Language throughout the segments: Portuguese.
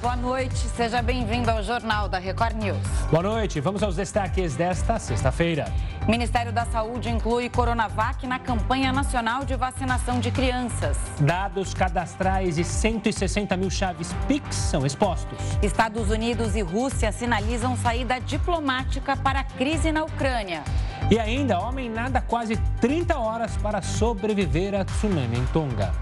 boa noite. Seja bem-vindo ao Jornal da Record News. Boa noite. Vamos aos destaques desta sexta-feira. Ministério da Saúde inclui Coronavac na campanha nacional de vacinação de crianças. Dados cadastrais e 160 mil chaves PIX são expostos. Estados Unidos e Rússia sinalizam saída diplomática para a crise na Ucrânia. E ainda, homem nada quase 30 horas para sobreviver a tsunami em Tonga.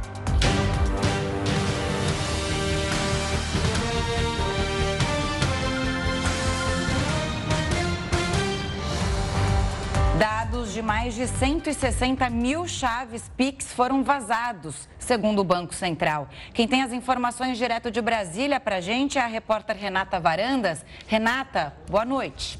Dados de mais de 160 mil chaves Pix foram vazados, segundo o Banco Central. Quem tem as informações direto de Brasília para a gente é a repórter Renata Varandas. Renata, boa noite.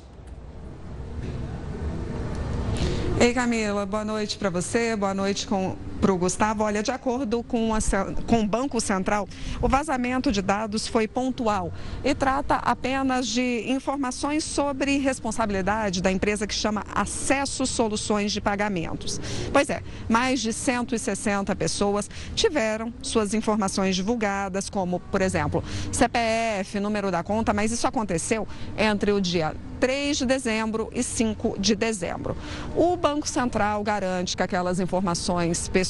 Ei, Camila, boa noite para você, boa noite com para o Gustavo, olha, de acordo com, a, com o Banco Central, o vazamento de dados foi pontual e trata apenas de informações sobre responsabilidade da empresa que chama Acesso Soluções de Pagamentos. Pois é, mais de 160 pessoas tiveram suas informações divulgadas, como, por exemplo, CPF, número da conta, mas isso aconteceu entre o dia 3 de dezembro e 5 de dezembro. O Banco Central garante que aquelas informações pessoais,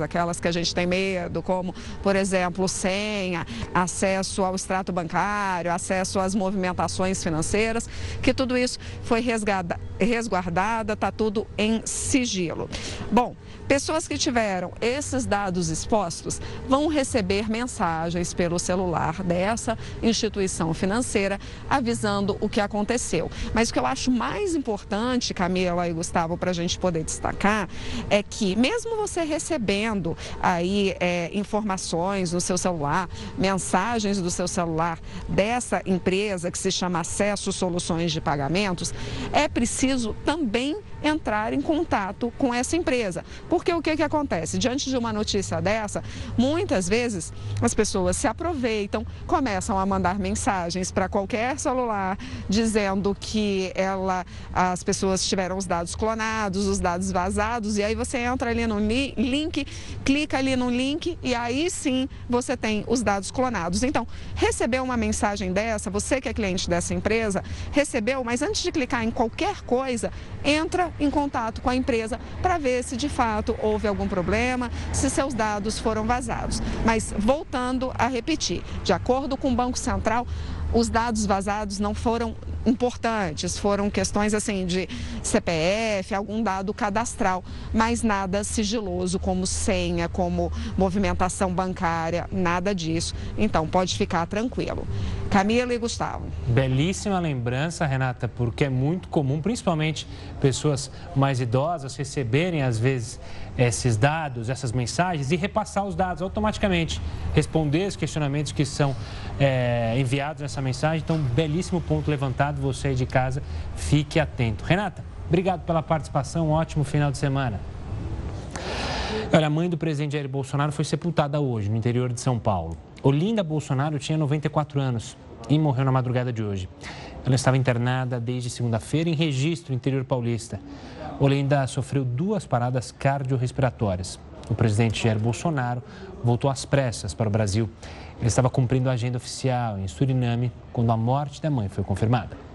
aquelas que a gente tem medo, como, por exemplo, senha, acesso ao extrato bancário, acesso às movimentações financeiras, que tudo isso foi resguardada, está tudo em sigilo. Bom, Pessoas que tiveram esses dados expostos vão receber mensagens pelo celular dessa instituição financeira avisando o que aconteceu. Mas o que eu acho mais importante, Camila e Gustavo, para a gente poder destacar, é que mesmo você recebendo aí é, informações no seu celular, mensagens do seu celular dessa empresa que se chama Acesso Soluções de Pagamentos, é preciso também entrar em contato com essa empresa. Porque o que, que acontece? Diante de uma notícia dessa, muitas vezes as pessoas se aproveitam, começam a mandar mensagens para qualquer celular dizendo que ela, as pessoas tiveram os dados clonados, os dados vazados, e aí você entra ali no link, clica ali no link e aí sim você tem os dados clonados. Então, recebeu uma mensagem dessa, você que é cliente dessa empresa, recebeu, mas antes de clicar em qualquer coisa, entra em contato com a empresa para ver se de fato houve algum problema, se seus dados foram vazados. Mas voltando a repetir, de acordo com o Banco Central, os dados vazados não foram importantes, foram questões assim de CPF, algum dado cadastral, mas nada sigiloso como senha, como movimentação bancária, nada disso. Então pode ficar tranquilo. Camila e Gustavo. Belíssima lembrança, Renata, porque é muito comum, principalmente pessoas mais idosas, receberem às vezes esses dados, essas mensagens e repassar os dados automaticamente, responder os questionamentos que são é, enviados nessa mensagem. Então, belíssimo ponto levantado. Você aí de casa, fique atento. Renata, obrigado pela participação. Um ótimo final de semana. Olha, a mãe do presidente Jair Bolsonaro foi sepultada hoje, no interior de São Paulo. Olinda Bolsonaro tinha 94 anos e morreu na madrugada de hoje. Ela estava internada desde segunda-feira em registro interior paulista. Olinda sofreu duas paradas cardiorrespiratórias. O presidente Jair Bolsonaro voltou às pressas para o Brasil. Ele estava cumprindo a agenda oficial em Suriname quando a morte da mãe foi confirmada.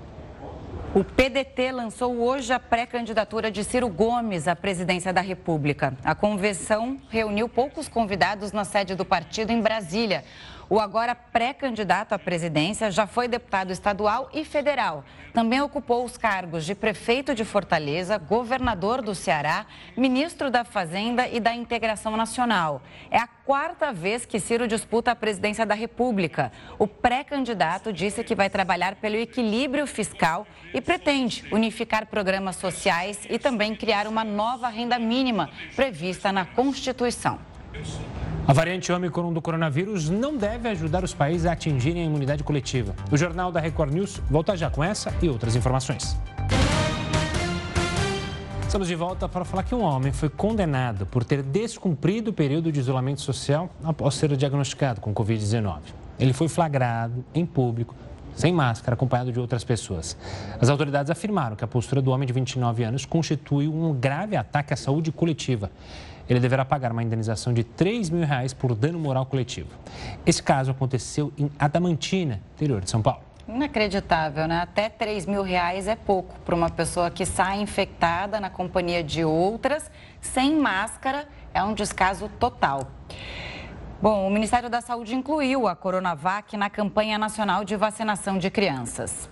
O PDT lançou hoje a pré-candidatura de Ciro Gomes à presidência da República. A convenção reuniu poucos convidados na sede do partido em Brasília. O agora pré-candidato à presidência já foi deputado estadual e federal. Também ocupou os cargos de prefeito de Fortaleza, governador do Ceará, ministro da Fazenda e da Integração Nacional. É a quarta vez que Ciro disputa a presidência da República. O pré-candidato disse que vai trabalhar pelo equilíbrio fiscal e pretende unificar programas sociais e também criar uma nova renda mínima prevista na Constituição. A variante Ômicron do coronavírus não deve ajudar os países a atingirem a imunidade coletiva. O Jornal da Record News volta já com essa e outras informações. Estamos de volta para falar que um homem foi condenado por ter descumprido o período de isolamento social após ser diagnosticado com Covid-19. Ele foi flagrado em público, sem máscara, acompanhado de outras pessoas. As autoridades afirmaram que a postura do homem de 29 anos constitui um grave ataque à saúde coletiva. Ele deverá pagar uma indenização de 3 mil reais por dano moral coletivo. Esse caso aconteceu em Adamantina, interior de São Paulo. Inacreditável, né? Até 3 mil reais é pouco para uma pessoa que sai infectada na companhia de outras, sem máscara, é um descaso total. Bom, o Ministério da Saúde incluiu a Coronavac na campanha nacional de vacinação de crianças.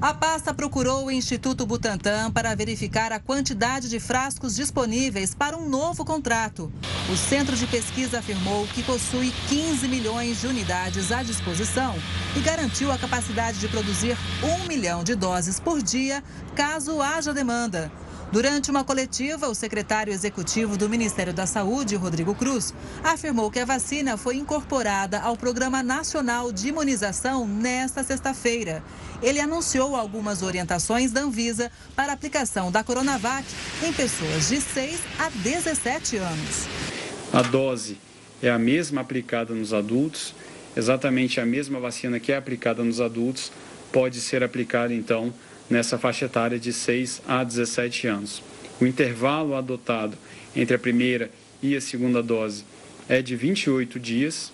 A pasta procurou o Instituto Butantan para verificar a quantidade de frascos disponíveis para um novo contrato. O centro de pesquisa afirmou que possui 15 milhões de unidades à disposição e garantiu a capacidade de produzir um milhão de doses por dia, caso haja demanda. Durante uma coletiva, o secretário executivo do Ministério da Saúde, Rodrigo Cruz, afirmou que a vacina foi incorporada ao Programa Nacional de Imunização nesta sexta-feira. Ele anunciou algumas orientações da Anvisa para aplicação da Coronavac em pessoas de 6 a 17 anos. A dose é a mesma aplicada nos adultos, exatamente a mesma vacina que é aplicada nos adultos pode ser aplicada então nessa faixa etária de 6 a 17 anos. O intervalo adotado entre a primeira e a segunda dose é de 28 dias.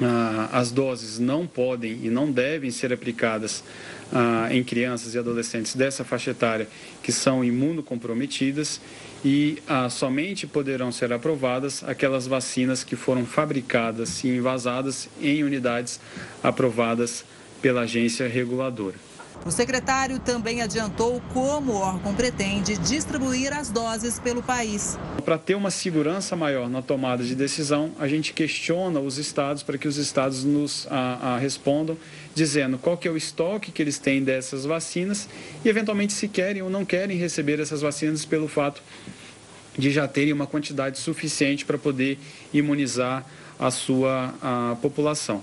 Ah, as doses não podem e não devem ser aplicadas ah, em crianças e adolescentes dessa faixa etária que são imunocomprometidas e ah, somente poderão ser aprovadas aquelas vacinas que foram fabricadas e envasadas em unidades aprovadas pela agência reguladora. O secretário também adiantou como o órgão pretende distribuir as doses pelo país. Para ter uma segurança maior na tomada de decisão, a gente questiona os estados para que os estados nos a, a respondam, dizendo qual que é o estoque que eles têm dessas vacinas e, eventualmente, se querem ou não querem receber essas vacinas pelo fato de já terem uma quantidade suficiente para poder imunizar a sua a população.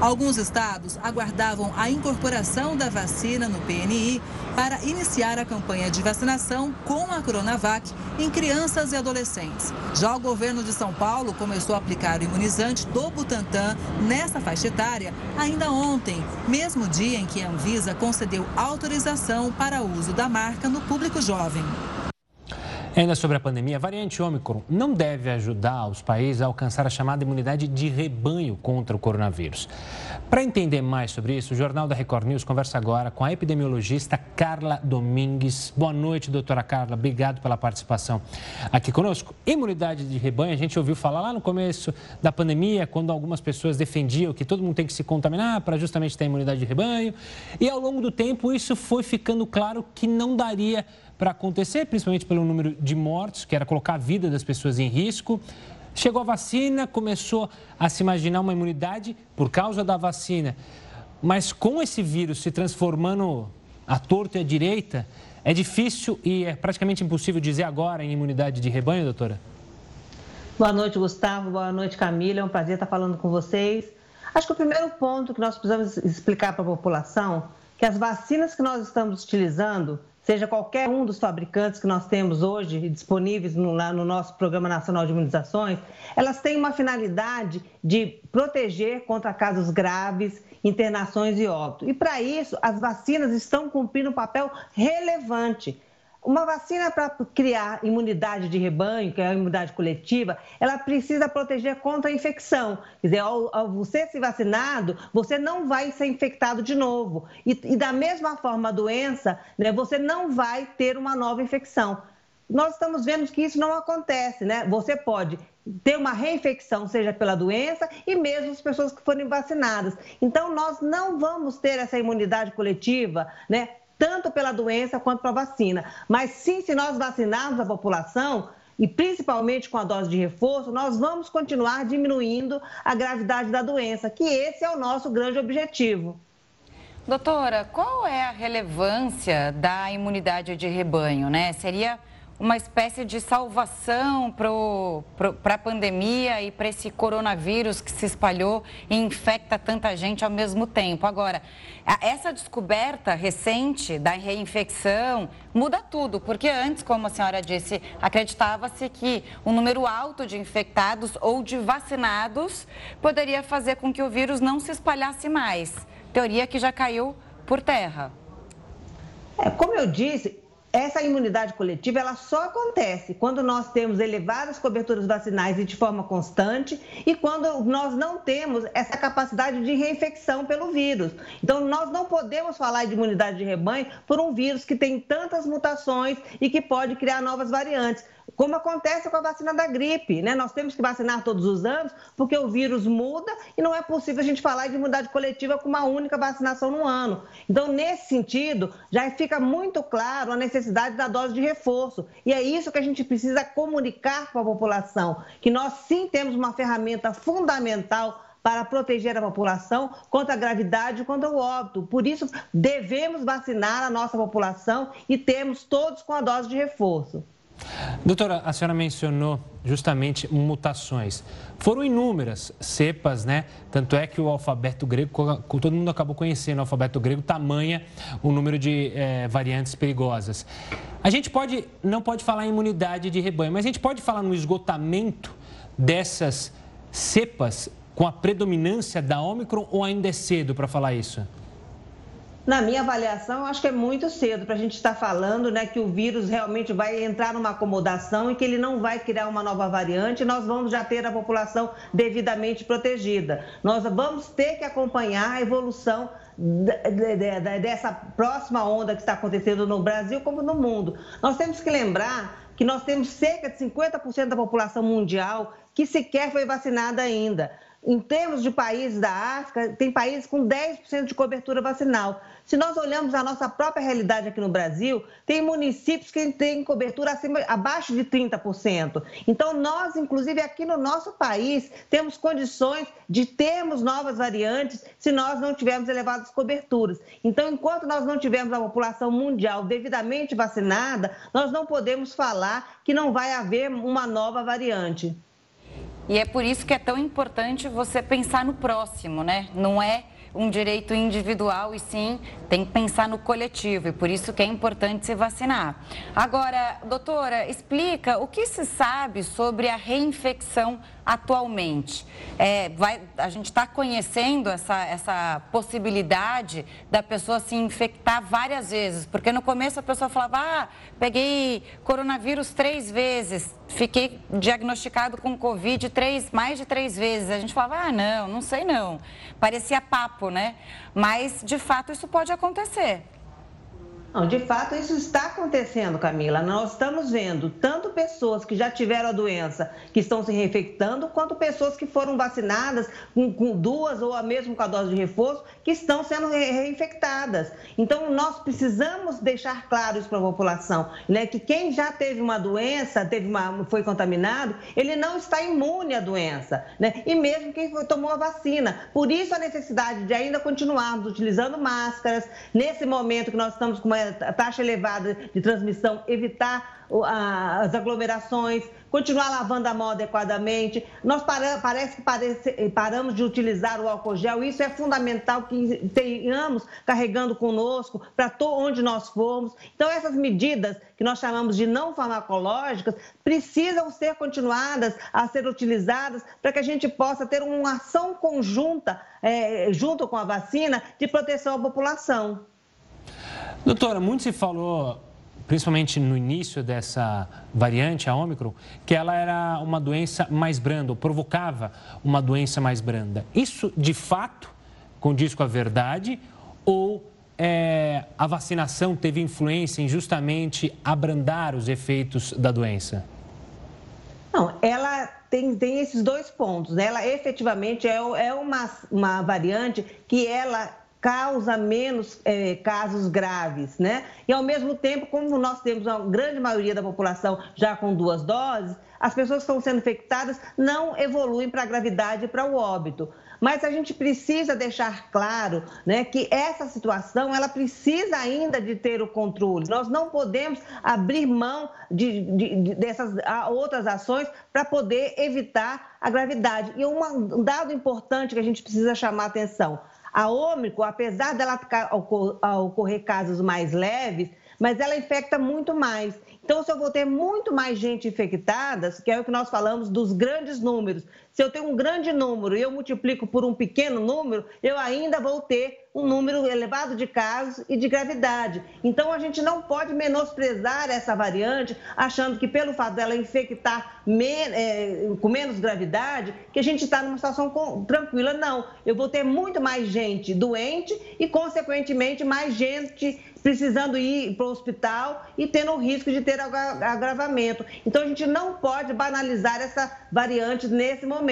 Alguns estados aguardavam a incorporação da vacina no PNI para iniciar a campanha de vacinação com a Coronavac em crianças e adolescentes. Já o governo de São Paulo começou a aplicar o imunizante do Butantan nessa faixa etária ainda ontem, mesmo dia em que a Anvisa concedeu autorização para uso da marca no público jovem. Ainda sobre a pandemia, a variante Ômicron não deve ajudar os países a alcançar a chamada imunidade de rebanho contra o coronavírus. Para entender mais sobre isso, o Jornal da Record News conversa agora com a epidemiologista Carla Domingues. Boa noite, doutora Carla. Obrigado pela participação aqui conosco. Imunidade de rebanho, a gente ouviu falar lá no começo da pandemia, quando algumas pessoas defendiam que todo mundo tem que se contaminar para justamente ter imunidade de rebanho. E ao longo do tempo, isso foi ficando claro que não daria para acontecer, principalmente pelo número de mortos, que era colocar a vida das pessoas em risco. Chegou a vacina, começou a se imaginar uma imunidade por causa da vacina. Mas com esse vírus se transformando à torta e à direita, é difícil e é praticamente impossível dizer agora em imunidade de rebanho, doutora? Boa noite, Gustavo. Boa noite, Camila. É um prazer estar falando com vocês. Acho que o primeiro ponto que nós precisamos explicar para a população que as vacinas que nós estamos utilizando seja qualquer um dos fabricantes que nós temos hoje disponíveis no, no, nosso Programa Nacional de Imunizações, elas têm uma finalidade de proteger contra casos graves, internações e óbito. E para isso, as vacinas estão cumprindo um papel relevante uma vacina para criar imunidade de rebanho, que é a imunidade coletiva, ela precisa proteger contra a infecção. Quer dizer, ao, ao você se vacinado, você não vai ser infectado de novo. E, e da mesma forma, a doença, né, você não vai ter uma nova infecção. Nós estamos vendo que isso não acontece, né? Você pode ter uma reinfecção, seja pela doença, e mesmo as pessoas que forem vacinadas. Então, nós não vamos ter essa imunidade coletiva, né? Tanto pela doença quanto para a vacina. Mas sim, se nós vacinarmos a população, e principalmente com a dose de reforço, nós vamos continuar diminuindo a gravidade da doença, que esse é o nosso grande objetivo. Doutora, qual é a relevância da imunidade de rebanho, né? Seria uma espécie de salvação para a pandemia e para esse coronavírus que se espalhou e infecta tanta gente ao mesmo tempo. Agora, essa descoberta recente da reinfecção muda tudo, porque antes, como a senhora disse, acreditava-se que um número alto de infectados ou de vacinados poderia fazer com que o vírus não se espalhasse mais. Teoria que já caiu por terra. É, como eu disse, essa imunidade coletiva ela só acontece quando nós temos elevadas coberturas vacinais e de forma constante e quando nós não temos essa capacidade de reinfecção pelo vírus. Então, nós não podemos falar de imunidade de rebanho por um vírus que tem tantas mutações e que pode criar novas variantes como acontece com a vacina da gripe, né? Nós temos que vacinar todos os anos, porque o vírus muda e não é possível a gente falar de imunidade coletiva com uma única vacinação no ano. Então, nesse sentido, já fica muito claro a necessidade da dose de reforço. E é isso que a gente precisa comunicar para a população, que nós sim temos uma ferramenta fundamental para proteger a população contra a gravidade e contra o óbito. Por isso, devemos vacinar a nossa população e temos todos com a dose de reforço. Doutora, a senhora mencionou justamente mutações. Foram inúmeras cepas, né? Tanto é que o alfabeto grego, todo mundo acabou conhecendo o alfabeto grego, tamanha o número de é, variantes perigosas. A gente pode, não pode falar em imunidade de rebanho, mas a gente pode falar no esgotamento dessas cepas com a predominância da Omicron ou ainda é cedo para falar isso? Na minha avaliação, acho que é muito cedo para a gente estar falando né, que o vírus realmente vai entrar numa acomodação e que ele não vai criar uma nova variante. Nós vamos já ter a população devidamente protegida. Nós vamos ter que acompanhar a evolução dessa próxima onda que está acontecendo no Brasil como no mundo. Nós temos que lembrar que nós temos cerca de 50% da população mundial que sequer foi vacinada ainda. Em termos de países da África, tem países com 10% de cobertura vacinal. Se nós olhamos a nossa própria realidade aqui no Brasil, tem municípios que têm cobertura acima, abaixo de 30%. Então, nós, inclusive aqui no nosso país, temos condições de termos novas variantes se nós não tivermos elevadas coberturas. Então, enquanto nós não tivermos a população mundial devidamente vacinada, nós não podemos falar que não vai haver uma nova variante. E é por isso que é tão importante você pensar no próximo, né? Não é um direito individual e sim tem que pensar no coletivo e por isso que é importante se vacinar. Agora, doutora, explica o que se sabe sobre a reinfecção atualmente? É, vai, a gente está conhecendo essa, essa possibilidade da pessoa se infectar várias vezes, porque no começo a pessoa falava, ah, peguei coronavírus três vezes, fiquei diagnosticado com Covid três, mais de três vezes. A gente falava, ah, não, não sei não. Parecia papo, né? Mas, de fato, isso pode acontecer. Não, de fato, isso está acontecendo, Camila. Nós estamos vendo tanto pessoas que já tiveram a doença que estão se reinfectando, quanto pessoas que foram vacinadas com, com duas ou mesmo com a dose de reforço, que estão sendo re reinfectadas. Então, nós precisamos deixar claro isso para a população, né? Que quem já teve uma doença, teve uma, foi contaminado, ele não está imune à doença, né? E mesmo quem foi, tomou a vacina. Por isso a necessidade de ainda continuarmos utilizando máscaras, nesse momento que nós estamos com uma taxa elevada de transmissão, evitar as aglomerações, continuar lavando a mão adequadamente. Nós parece que parece, paramos de utilizar o álcool gel, isso é fundamental que tenhamos carregando conosco para onde nós formos. Então, essas medidas que nós chamamos de não farmacológicas precisam ser continuadas a ser utilizadas para que a gente possa ter uma ação conjunta, é, junto com a vacina, de proteção à população. Doutora, muito se falou, principalmente no início dessa variante, a Ômicron, que ela era uma doença mais branda, ou provocava uma doença mais branda. Isso, de fato, condiz com a verdade ou é, a vacinação teve influência em justamente abrandar os efeitos da doença? Não, ela tem, tem esses dois pontos. Ela efetivamente é, é uma, uma variante que ela causa menos é, casos graves, né? E ao mesmo tempo, como nós temos uma grande maioria da população já com duas doses, as pessoas que estão sendo infectadas não evoluem para a gravidade e para o óbito. Mas a gente precisa deixar claro né, que essa situação ela precisa ainda de ter o controle. Nós não podemos abrir mão de, de, de dessas outras ações para poder evitar a gravidade. E um dado importante que a gente precisa chamar atenção: a Ômicron, apesar dela ocorrer casos mais leves, mas ela infecta muito mais. Então, se eu vou ter muito mais gente infectada, que é o que nós falamos dos grandes números, se eu tenho um grande número e eu multiplico por um pequeno número, eu ainda vou ter um número elevado de casos e de gravidade. Então, a gente não pode menosprezar essa variante, achando que pelo fato dela infectar é, com menos gravidade, que a gente está numa situação tranquila. Não, eu vou ter muito mais gente doente e, consequentemente, mais gente precisando ir para o hospital e tendo o risco de ter agravamento. Então, a gente não pode banalizar essa variante nesse momento.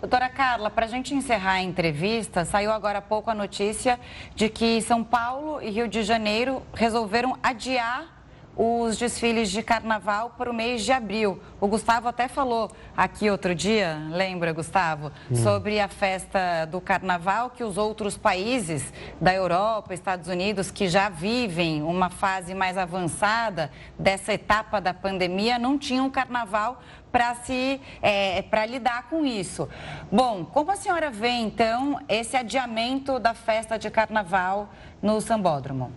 Doutora Carla, para a gente encerrar a entrevista, saiu agora há pouco a notícia de que São Paulo e Rio de Janeiro resolveram adiar os desfiles de carnaval para o mês de abril. O Gustavo até falou aqui outro dia, lembra, Gustavo, hum. sobre a festa do carnaval que os outros países da Europa, Estados Unidos, que já vivem uma fase mais avançada dessa etapa da pandemia, não tinham carnaval para se é, para lidar com isso. Bom, como a senhora vê então esse adiamento da festa de carnaval no Sambódromo?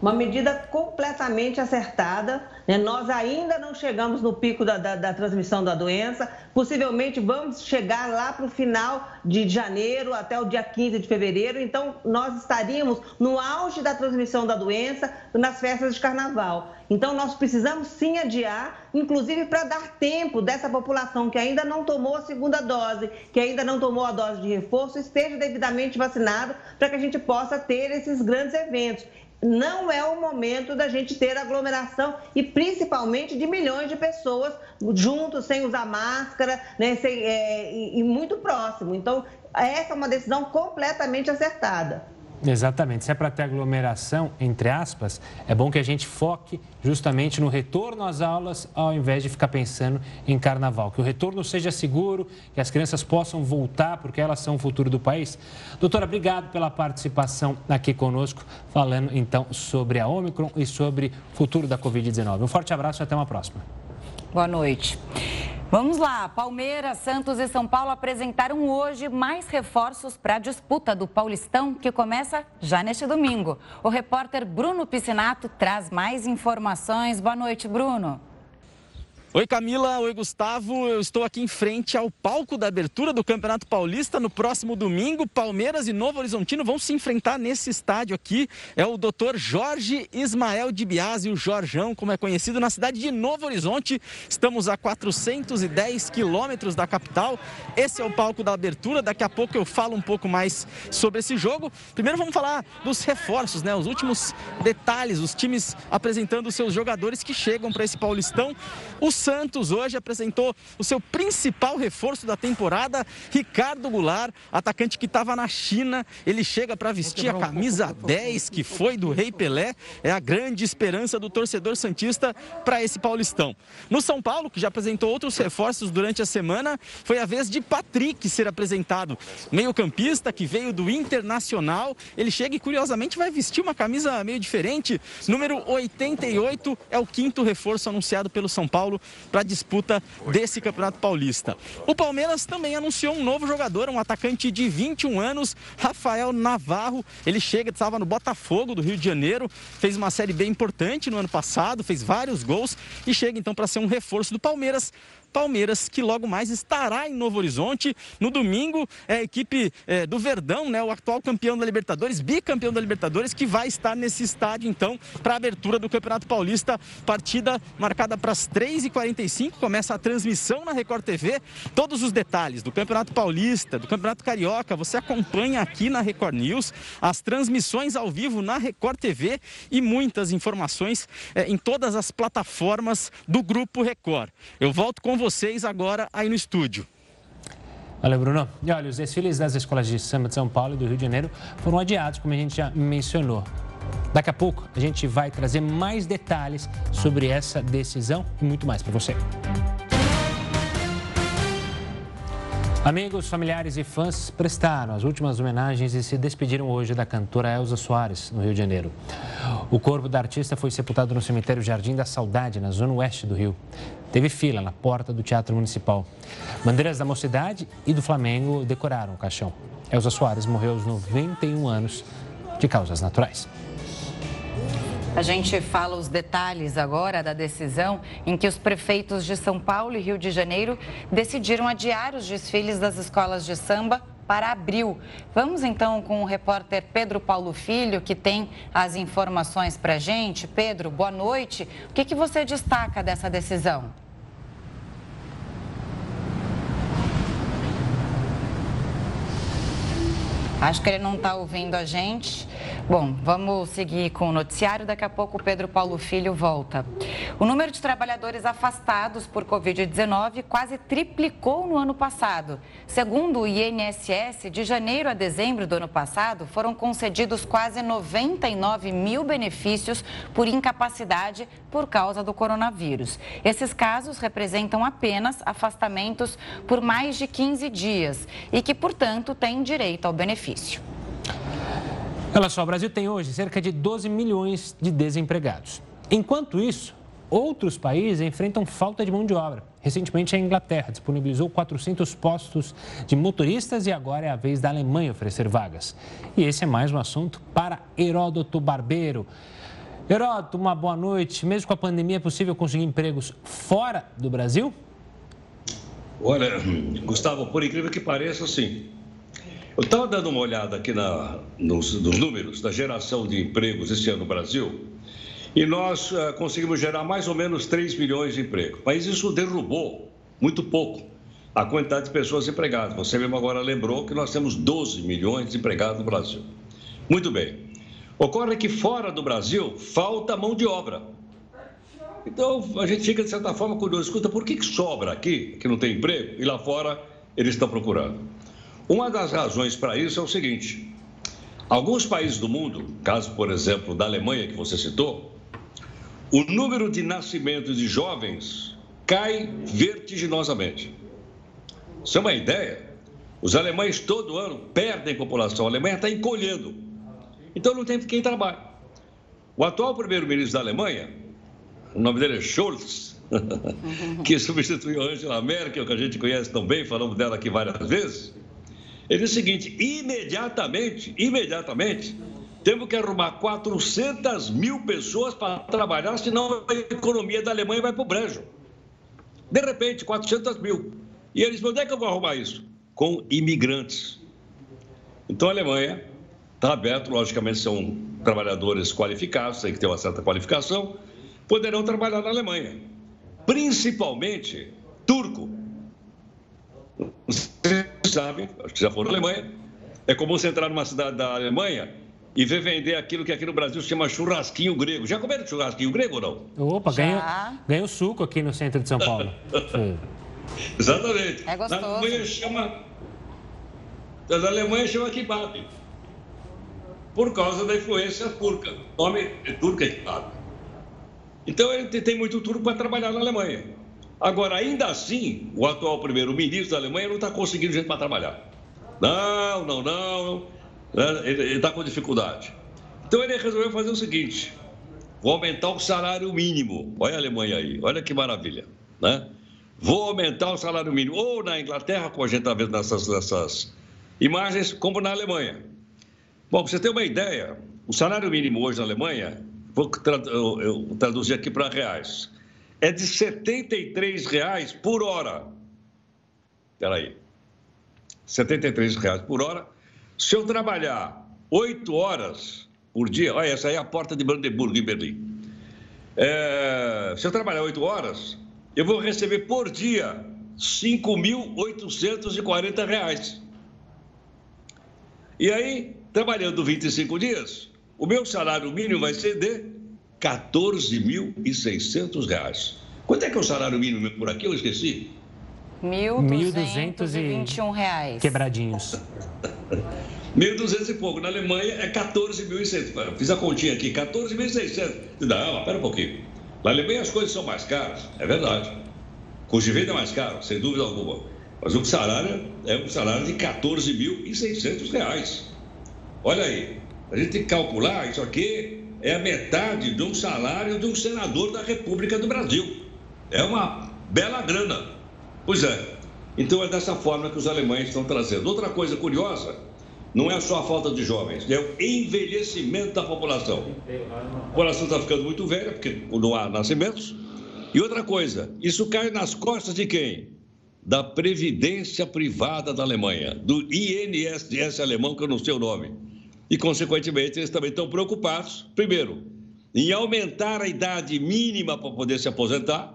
Uma medida completamente acertada. Né? Nós ainda não chegamos no pico da, da, da transmissão da doença, possivelmente vamos chegar lá para o final de janeiro até o dia 15 de fevereiro, então nós estaríamos no auge da transmissão da doença nas festas de carnaval. Então nós precisamos sim adiar, inclusive para dar tempo dessa população que ainda não tomou a segunda dose, que ainda não tomou a dose de reforço, esteja devidamente vacinado para que a gente possa ter esses grandes eventos não é o momento da gente ter aglomeração e principalmente de milhões de pessoas juntos, sem usar máscara, né, sem, é, e, e muito próximo. Então, essa é uma decisão completamente acertada. Exatamente. Se é para ter aglomeração, entre aspas, é bom que a gente foque justamente no retorno às aulas, ao invés de ficar pensando em carnaval. Que o retorno seja seguro, que as crianças possam voltar, porque elas são o futuro do país. Doutora, obrigado pela participação aqui conosco, falando então sobre a Omicron e sobre o futuro da Covid-19. Um forte abraço e até uma próxima. Boa noite. Vamos lá, Palmeiras, Santos e São Paulo apresentaram hoje mais reforços para a disputa do Paulistão, que começa já neste domingo. O repórter Bruno Piscinato traz mais informações. Boa noite, Bruno. Oi Camila, oi Gustavo. Eu estou aqui em frente ao palco da abertura do Campeonato Paulista no próximo domingo. Palmeiras e Novo Horizontino vão se enfrentar nesse estádio aqui. É o Dr. Jorge Ismael de Biasi, o Jorjão, como é conhecido, na cidade de Novo Horizonte. Estamos a 410 quilômetros da capital. Esse é o palco da abertura. Daqui a pouco eu falo um pouco mais sobre esse jogo. Primeiro vamos falar dos reforços, né? Os últimos detalhes, os times apresentando seus jogadores que chegam para esse Paulistão. Os Santos hoje apresentou o seu principal reforço da temporada, Ricardo Goulart, atacante que estava na China. Ele chega para vestir a camisa 10, que foi do Rei Pelé. É a grande esperança do torcedor Santista para esse Paulistão. No São Paulo, que já apresentou outros reforços durante a semana, foi a vez de Patrick ser apresentado. Meio-campista que veio do Internacional. Ele chega e, curiosamente, vai vestir uma camisa meio diferente. Número 88 é o quinto reforço anunciado pelo São Paulo para a disputa desse Campeonato Paulista. O Palmeiras também anunciou um novo jogador, um atacante de 21 anos, Rafael Navarro. Ele chega, estava no Botafogo do Rio de Janeiro, fez uma série bem importante no ano passado, fez vários gols e chega então para ser um reforço do Palmeiras Palmeiras, que logo mais estará em Novo Horizonte. No domingo, é a equipe é, do Verdão, né, o atual campeão da Libertadores, bicampeão da Libertadores, que vai estar nesse estádio, então, para a abertura do Campeonato Paulista. Partida marcada para as 3h45. Começa a transmissão na Record TV. Todos os detalhes do Campeonato Paulista, do Campeonato Carioca, você acompanha aqui na Record News. As transmissões ao vivo na Record TV e muitas informações é, em todas as plataformas do Grupo Record. Eu volto com vocês agora aí no estúdio. Valeu, Bruno. E olha, os desfiles das escolas de samba de São Paulo e do Rio de Janeiro foram adiados, como a gente já mencionou. Daqui a pouco a gente vai trazer mais detalhes sobre essa decisão e muito mais para você. Amigos, familiares e fãs prestaram as últimas homenagens e se despediram hoje da cantora Elza Soares, no Rio de Janeiro. O corpo da artista foi sepultado no cemitério Jardim da Saudade, na zona oeste do Rio. Teve fila na porta do Teatro Municipal. Bandeiras da Mocidade e do Flamengo decoraram o caixão. Elza Soares morreu aos 91 anos de causas naturais. A gente fala os detalhes agora da decisão em que os prefeitos de São Paulo e Rio de Janeiro decidiram adiar os desfiles das escolas de samba para abril. Vamos então com o repórter Pedro Paulo Filho, que tem as informações para a gente. Pedro, boa noite. O que, que você destaca dessa decisão? Acho que ele não está ouvindo a gente. Bom, vamos seguir com o noticiário. Daqui a pouco o Pedro Paulo Filho volta. O número de trabalhadores afastados por Covid-19 quase triplicou no ano passado. Segundo o INSS, de janeiro a dezembro do ano passado, foram concedidos quase 99 mil benefícios por incapacidade por causa do coronavírus. Esses casos representam apenas afastamentos por mais de 15 dias e que, portanto, têm direito ao benefício benefício. Olha só, o Brasil tem hoje cerca de 12 milhões de desempregados. Enquanto isso, outros países enfrentam falta de mão de obra. Recentemente, a Inglaterra disponibilizou 400 postos de motoristas e agora é a vez da Alemanha oferecer vagas. E esse é mais um assunto para Heródoto Barbeiro. Heródoto, uma boa noite. Mesmo com a pandemia, é possível conseguir empregos fora do Brasil? Olha, Gustavo, por incrível que pareça, sim. Eu estava dando uma olhada aqui na, nos, nos, números da geração de empregos esse ano no Brasil e nós uh, conseguimos gerar mais ou menos 3 milhões de empregos. Mas isso derrubou muito pouco a quantidade de pessoas empregadas. Você mesmo agora lembrou que nós temos 12 milhões de empregados no Brasil. Muito bem. Ocorre que fora do Brasil falta mão de obra. Então a gente fica, de certa forma, curioso. Escuta, por que, que sobra aqui, que não tem emprego, e lá fora eles estão procurando? Uma das razões para isso é o seguinte: alguns países do mundo, caso por exemplo da Alemanha que você citou, o número de nascimentos de jovens cai vertiginosamente. Isso é uma ideia. Os alemães todo ano perdem população. A Alemanha está encolhendo. Então não tem quem trabalhe. O atual primeiro-ministro da Alemanha, o nome dele é Scholz, que substituiu Angela Merkel, que a gente conhece tão bem, falamos dela aqui várias vezes. Ele diz o seguinte: imediatamente, imediatamente, temos que arrumar 400 mil pessoas para trabalhar, senão a economia da Alemanha vai para o brejo. De repente, 400 mil. E eles onde é que eu vou arrumar isso? Com imigrantes. Então a Alemanha está aberta, logicamente são trabalhadores qualificados, tem que ter uma certa qualificação, poderão trabalhar na Alemanha. Principalmente turco, você sabe, acho que já foram na Alemanha. É comum você entrar numa cidade da Alemanha e ver vender aquilo que aqui no Brasil se chama churrasquinho grego. Já comeram churrasquinho grego ou não? Opa, ganhou, suco aqui no centro de São Paulo. Exatamente. É gostoso. Na Alemanha chama. Na Alemanha chama kebab. Por causa da influência turca. O nome é turca kebab. Então ele tem muito turco para trabalhar na Alemanha. Agora, ainda assim, o atual primeiro-ministro da Alemanha não está conseguindo gente para trabalhar. Não, não, não. Né? Ele está com dificuldade. Então ele resolveu fazer o seguinte: vou aumentar o salário mínimo. Olha a Alemanha aí, olha que maravilha. Né? Vou aumentar o salário mínimo. Ou na Inglaterra, como a gente está vendo nessas, nessas imagens, como na Alemanha. Bom, para você ter uma ideia, o salário mínimo hoje na Alemanha, vou traduzir aqui para reais é de R$ 73,00 por hora. Espera aí. R$ 73,00 por hora. Se eu trabalhar 8 horas por dia, olha, essa aí é a porta de Brandenburgo, em Berlim. É, se eu trabalhar 8 horas, eu vou receber por dia R$ 5.840. E aí, trabalhando 25 dias, o meu salário mínimo vai ser de 14.600 reais. Quanto é que é o salário mínimo por aqui? Eu esqueci. 1.221 reais. Quebradinhos. 1.200 e pouco. Na Alemanha é 14.600. Fiz a continha aqui, 14.600. Não, espera um pouquinho. Na Alemanha as coisas são mais caras, é verdade. O custo de venda é mais caro, sem dúvida alguma. Mas o salário é um salário de 14.600 reais. Olha aí, a gente tem que calcular isso aqui é a metade de um salário de um senador da República do Brasil. É uma bela grana. Pois é. Então é dessa forma que os alemães estão trazendo. Outra coisa curiosa não é só a falta de jovens, é o envelhecimento da população. A população está ficando muito velha, porque não há nascimentos. E outra coisa, isso cai nas costas de quem? Da Previdência Privada da Alemanha, do INSS alemão, que eu não sei o nome. E, consequentemente, eles também estão preocupados, primeiro, em aumentar a idade mínima para poder se aposentar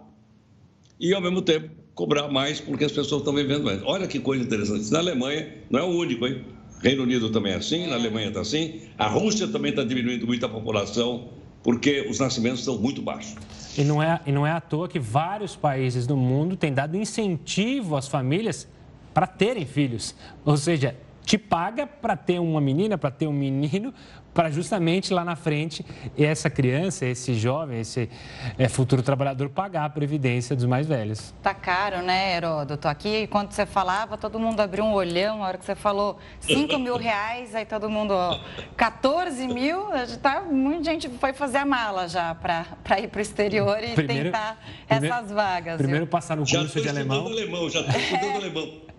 e, ao mesmo tempo, cobrar mais porque as pessoas estão vivendo mais. Olha que coisa interessante. Na Alemanha, não é o único, hein? Reino Unido também é assim, na Alemanha está assim. A Rússia também está diminuindo muito a população porque os nascimentos estão muito baixos. E não, é, e não é à toa que vários países do mundo têm dado incentivo às famílias para terem filhos. Ou seja, te paga para ter uma menina, para ter um menino, para justamente lá na frente essa criança, esse jovem, esse é, futuro trabalhador pagar a previdência dos mais velhos. Tá caro, né, Heródoto? Aqui, quando você falava, todo mundo abriu um olhão, na hora que você falou 5 mil reais, aí todo mundo, ó, 14 mil, tá, muita gente foi fazer a mala já para ir para o exterior e primeiro, tentar primeiro, essas vagas. Primeiro viu? passar no curso de alemão. alemão. Já estou estudando alemão.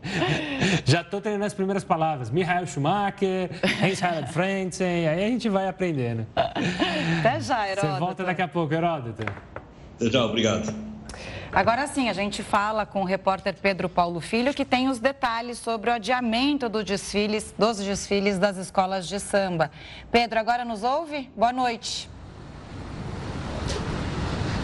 Já estou treinando as primeiras palavras. Michael Schumacher, Heinz-Harald Frentzen, aí a gente vai aprendendo. Até já, Heródoto. Você volta daqui a pouco, Heródoto. Tchau, obrigado. Agora sim, a gente fala com o repórter Pedro Paulo Filho, que tem os detalhes sobre o adiamento do desfiles, dos desfiles das escolas de samba. Pedro, agora nos ouve? Boa noite.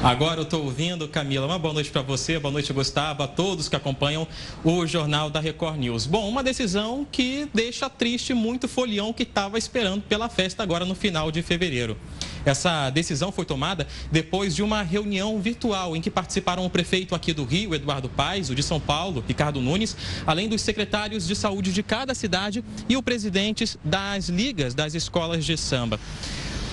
Agora eu estou ouvindo, Camila. Uma boa noite para você, boa noite, Gustavo, a todos que acompanham o Jornal da Record News. Bom, uma decisão que deixa triste muito folião que estava esperando pela festa agora no final de fevereiro. Essa decisão foi tomada depois de uma reunião virtual em que participaram o prefeito aqui do Rio, Eduardo Paes, o de São Paulo, Ricardo Nunes, além dos secretários de saúde de cada cidade e o presidente das ligas das escolas de samba.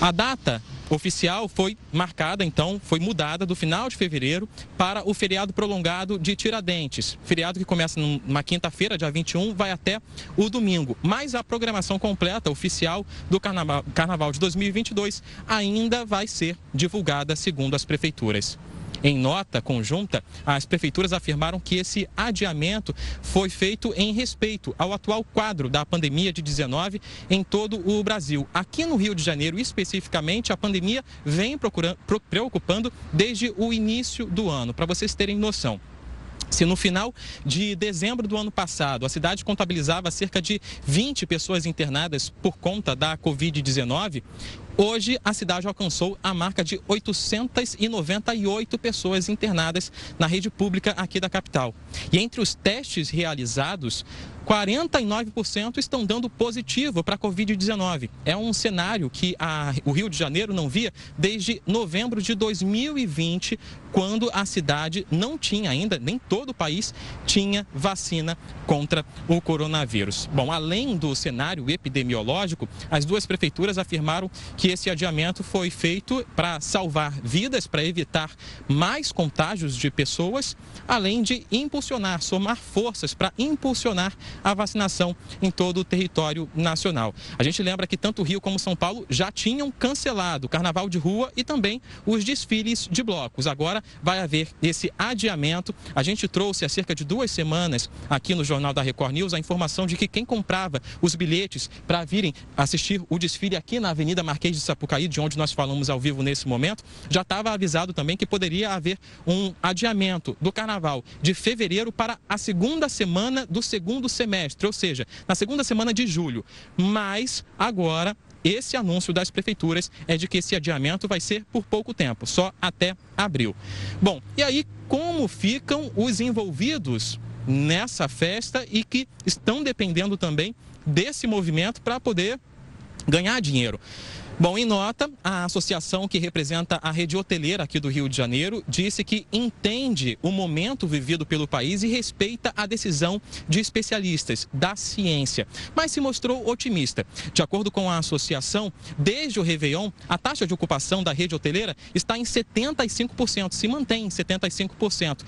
A data oficial foi marcada, então, foi mudada do final de fevereiro para o feriado prolongado de Tiradentes. Feriado que começa numa quinta-feira, dia 21, vai até o domingo. Mas a programação completa oficial do Carnaval, de 2022 ainda vai ser divulgada segundo as prefeituras. Em nota conjunta, as prefeituras afirmaram que esse adiamento foi feito em respeito ao atual quadro da pandemia de 19 em todo o Brasil. Aqui no Rio de Janeiro, especificamente, a pandemia vem preocupando desde o início do ano, para vocês terem noção. Se no final de dezembro do ano passado a cidade contabilizava cerca de 20 pessoas internadas por conta da Covid-19, Hoje, a cidade alcançou a marca de 898 pessoas internadas na rede pública aqui da capital. E entre os testes realizados, 49% estão dando positivo para a Covid-19. É um cenário que a, o Rio de Janeiro não via desde novembro de 2020, quando a cidade não tinha ainda, nem todo o país tinha vacina contra o coronavírus. Bom, além do cenário epidemiológico, as duas prefeituras afirmaram que esse adiamento foi feito para salvar vidas, para evitar mais contágios de pessoas, além de impulsionar, somar forças para impulsionar a vacinação em todo o território nacional. A gente lembra que tanto Rio como São Paulo já tinham cancelado o carnaval de rua e também os desfiles de blocos. Agora vai haver esse adiamento. A gente trouxe há cerca de duas semanas aqui no Jornal da Record News a informação de que quem comprava os bilhetes para virem assistir o desfile aqui na Avenida Marquês de Sapucaí, de onde nós falamos ao vivo nesse momento, já estava avisado também que poderia haver um adiamento do carnaval de fevereiro para a segunda semana do segundo semestre, ou seja, na segunda semana de julho. Mas agora esse anúncio das prefeituras é de que esse adiamento vai ser por pouco tempo, só até abril. Bom, e aí como ficam os envolvidos nessa festa e que estão dependendo também desse movimento para poder ganhar dinheiro? Bom, em nota, a associação que representa a rede hoteleira aqui do Rio de Janeiro disse que entende o momento vivido pelo país e respeita a decisão de especialistas da ciência, mas se mostrou otimista. De acordo com a associação, desde o Réveillon, a taxa de ocupação da rede hoteleira está em 75%, se mantém em 75%.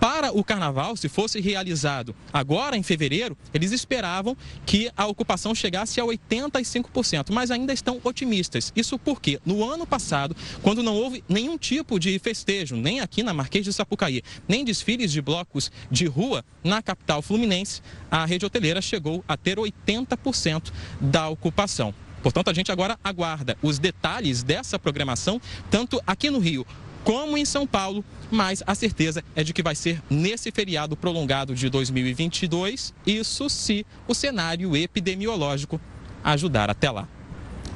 Para o carnaval, se fosse realizado agora em fevereiro, eles esperavam que a ocupação chegasse a 85%, mas ainda estão otimistas. Isso porque no ano passado, quando não houve nenhum tipo de festejo, nem aqui na Marquês de Sapucaí, nem desfiles de blocos de rua na capital fluminense, a rede hoteleira chegou a ter 80% da ocupação. Portanto, a gente agora aguarda os detalhes dessa programação, tanto aqui no Rio como em São Paulo, mas a certeza é de que vai ser nesse feriado prolongado de 2022, isso se o cenário epidemiológico ajudar até lá.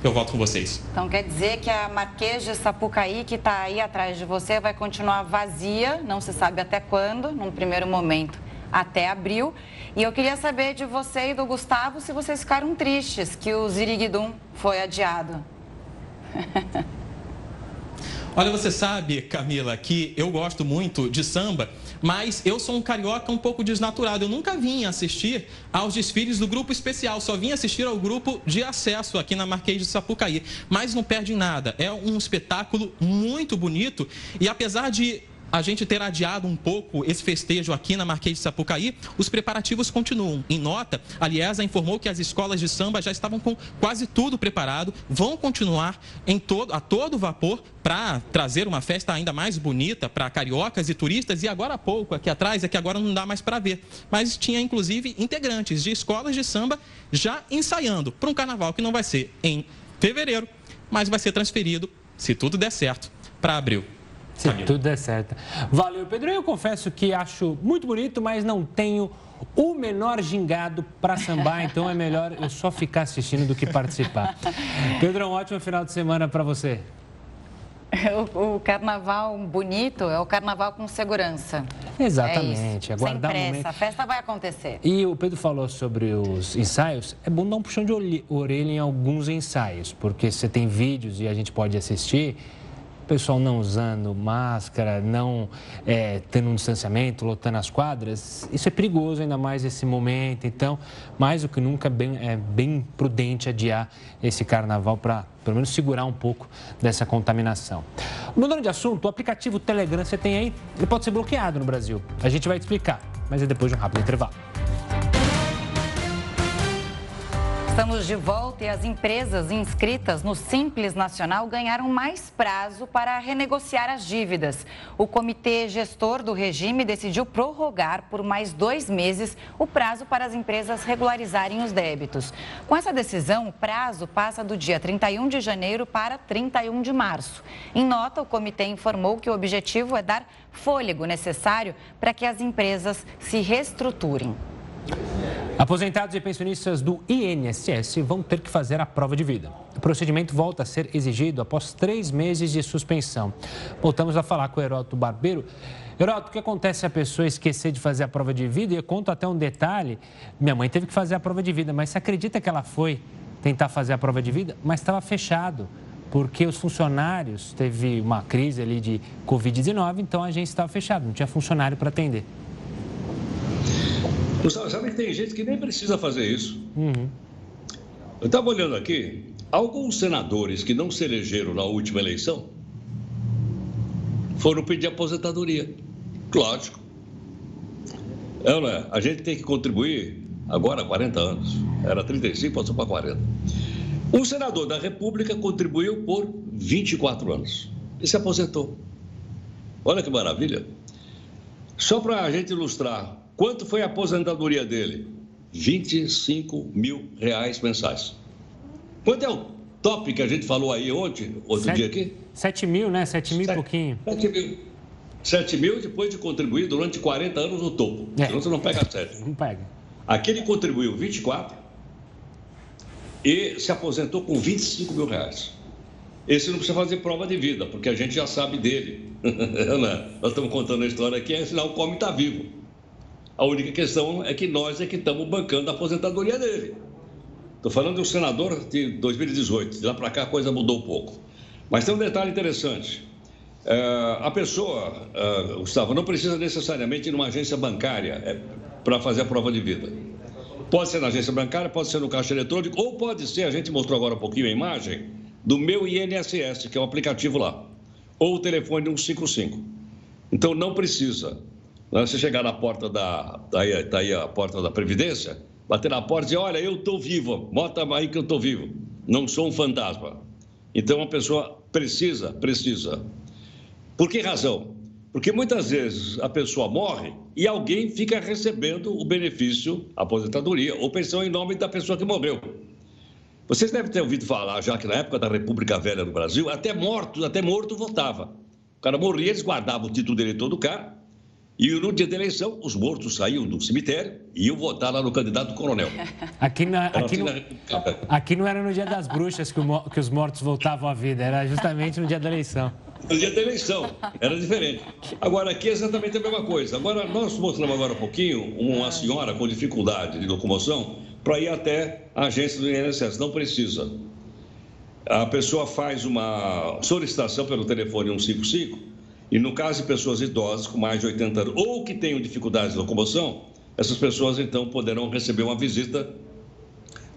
Eu volto com vocês. Então quer dizer que a Marquês de Sapucaí, que está aí atrás de você, vai continuar vazia, não se sabe até quando, num primeiro momento, até abril. E eu queria saber de você e do Gustavo se vocês ficaram tristes que o Ziriguidum foi adiado. Olha, você sabe, Camila, que eu gosto muito de samba, mas eu sou um carioca um pouco desnaturado. Eu nunca vim assistir aos desfiles do grupo especial, só vim assistir ao grupo de acesso aqui na Marquês de Sapucaí. Mas não perde nada, é um espetáculo muito bonito e apesar de a gente ter adiado um pouco esse festejo aqui na Marquês de Sapucaí, os preparativos continuam. Em nota, a Liesa informou que as escolas de samba já estavam com quase tudo preparado, vão continuar em todo, a todo vapor para trazer uma festa ainda mais bonita para cariocas e turistas. E agora há pouco, aqui atrás, é que agora não dá mais para ver. Mas tinha inclusive integrantes de escolas de samba já ensaiando para um carnaval que não vai ser em fevereiro, mas vai ser transferido, se tudo der certo, para abril. Se Camila. tudo der certo. Valeu, Pedro. Eu confesso que acho muito bonito, mas não tenho o menor gingado para sambar, então é melhor eu só ficar assistindo do que participar. Pedro, um ótimo final de semana para você. O, o, carnaval bonito é o carnaval com segurança. Exatamente. É Aguardar Sem pressa, momento. a festa vai acontecer. E o Pedro falou sobre os ensaios. É bom dar um puxão de orelha em alguns ensaios, porque você tem vídeos e a gente pode assistir pessoal não usando máscara, não é, tendo um distanciamento, lotando as quadras, isso é perigoso ainda mais nesse momento. Então, mais do que nunca, bem, é bem prudente adiar esse carnaval para, pelo menos, segurar um pouco dessa contaminação. Mudando de assunto, o aplicativo Telegram você tem aí, ele pode ser bloqueado no Brasil. A gente vai te explicar, mas é depois de um rápido intervalo. Estamos de volta e as empresas inscritas no Simples Nacional ganharam mais prazo para renegociar as dívidas. O comitê gestor do regime decidiu prorrogar por mais dois meses o prazo para as empresas regularizarem os débitos. Com essa decisão, o prazo passa do dia 31 de janeiro para 31 de março. Em nota, o comitê informou que o objetivo é dar fôlego necessário para que as empresas se reestruturem. Aposentados e pensionistas do INSS vão ter que fazer a prova de vida. O procedimento volta a ser exigido após três meses de suspensão. Voltamos a falar com o Heroto Barbeiro. Heroto, o que acontece se a pessoa esquecer de fazer a prova de vida? E eu conto até um detalhe: minha mãe teve que fazer a prova de vida, mas você acredita que ela foi tentar fazer a prova de vida, mas estava fechado? Porque os funcionários teve uma crise ali de Covid-19, então a agência estava fechada, não tinha funcionário para atender. Gustavo, sabe que tem gente que nem precisa fazer isso. Uhum. Eu estava olhando aqui, alguns senadores que não se elegeram na última eleição foram pedir aposentadoria. Lógico. É, não é? A gente tem que contribuir agora há 40 anos. Era 35, passou para 40. Um senador da República contribuiu por 24 anos e se aposentou. Olha que maravilha. Só para a gente ilustrar Quanto foi a aposentadoria dele? 25 mil reais mensais. Quanto é o top que a gente falou aí ontem, outro Sete, dia aqui? 7 mil, né? 7 mil e pouquinho. 7 mil. 7 mil depois de contribuir durante 40 anos no topo. É. Senão você não pega 7. Não pega. Aqui ele contribuiu 24 e se aposentou com 25 mil reais. Esse não precisa fazer prova de vida, porque a gente já sabe dele. Né? Nós estamos contando a história aqui, é sinal que o homem está vivo. A única questão é que nós é que estamos bancando a aposentadoria dele. Estou falando do senador de 2018. De lá para cá a coisa mudou um pouco. Mas tem um detalhe interessante. É, a pessoa, é, Gustavo, não precisa necessariamente ir numa agência bancária é, para fazer a prova de vida. Pode ser na agência bancária, pode ser no caixa eletrônico, ou pode ser, a gente mostrou agora um pouquinho a imagem, do meu INSS, que é o aplicativo lá, ou o telefone 155. Então não precisa Você chegar na porta da. Tá aí, tá aí a porta da Previdência, bater na porta e dizer: Olha, eu estou vivo, bota aí que eu estou vivo. Não sou um fantasma. Então a pessoa precisa, precisa. Por que razão? Porque muitas vezes a pessoa morre e alguém fica recebendo o benefício, aposentadoria ou pensão em nome da pessoa que morreu. Vocês devem ter ouvido falar já que na época da República Velha no Brasil, até morto, até morto votava. O cara morria, eles guardavam o título de eleitor do cara e no dia da eleição, os mortos saíam do cemitério e iam votar lá no candidato coronel. Aqui, na, aqui, no, aqui não era no dia das bruxas que, o, que os mortos voltavam à vida, era justamente no dia da eleição. No dia da eleição, era diferente. Agora, aqui é exatamente a mesma coisa. Agora, nós mostramos agora um pouquinho uma senhora com dificuldade de locomoção para ir até a agência do INSS. Não precisa. A pessoa faz uma solicitação pelo telefone 155 e no caso de pessoas idosas com mais de 80 anos ou que tenham dificuldades de locomoção, essas pessoas então poderão receber uma visita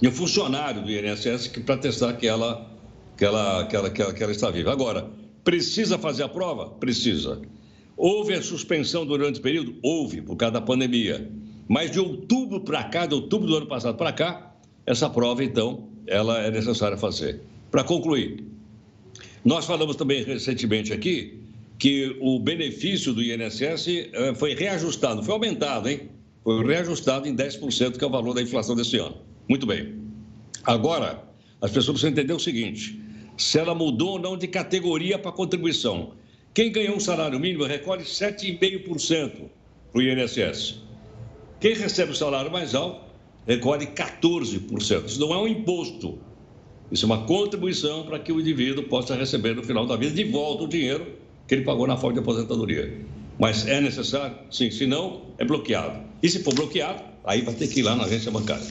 de um funcionário do INSS para testar que ela, que, ela, que, ela, que, ela, que ela está viva. Agora, precisa fazer a prova? Precisa. Houve a suspensão durante o período? Houve, por causa da pandemia. Mas de outubro para cá, de outubro do ano passado para cá, essa prova, então, ela é necessária fazer. Para concluir, nós falamos também recentemente aqui que o benefício do INSS eh, foi reajustado, foi aumentado, hein? Foi reajustado em 10%, que é o valor da inflação desse ano. Muito bem. Agora, as pessoas precisam entender o seguinte: se ela mudou ou não de categoria para contribuição. Quem ganhou um salário mínimo recolhe 7,5% para o INSS. Quem recebe o salário mais alto recolhe 14%. Isso não é um imposto. Isso é uma contribuição para que o indivíduo possa receber no final da vida de volta o dinheiro que ele pagou na folha de aposentadoria. Mas é necessário? Sim, se não, é bloqueado. E se for bloqueado, aí vai ter que ir lá na agência bancária.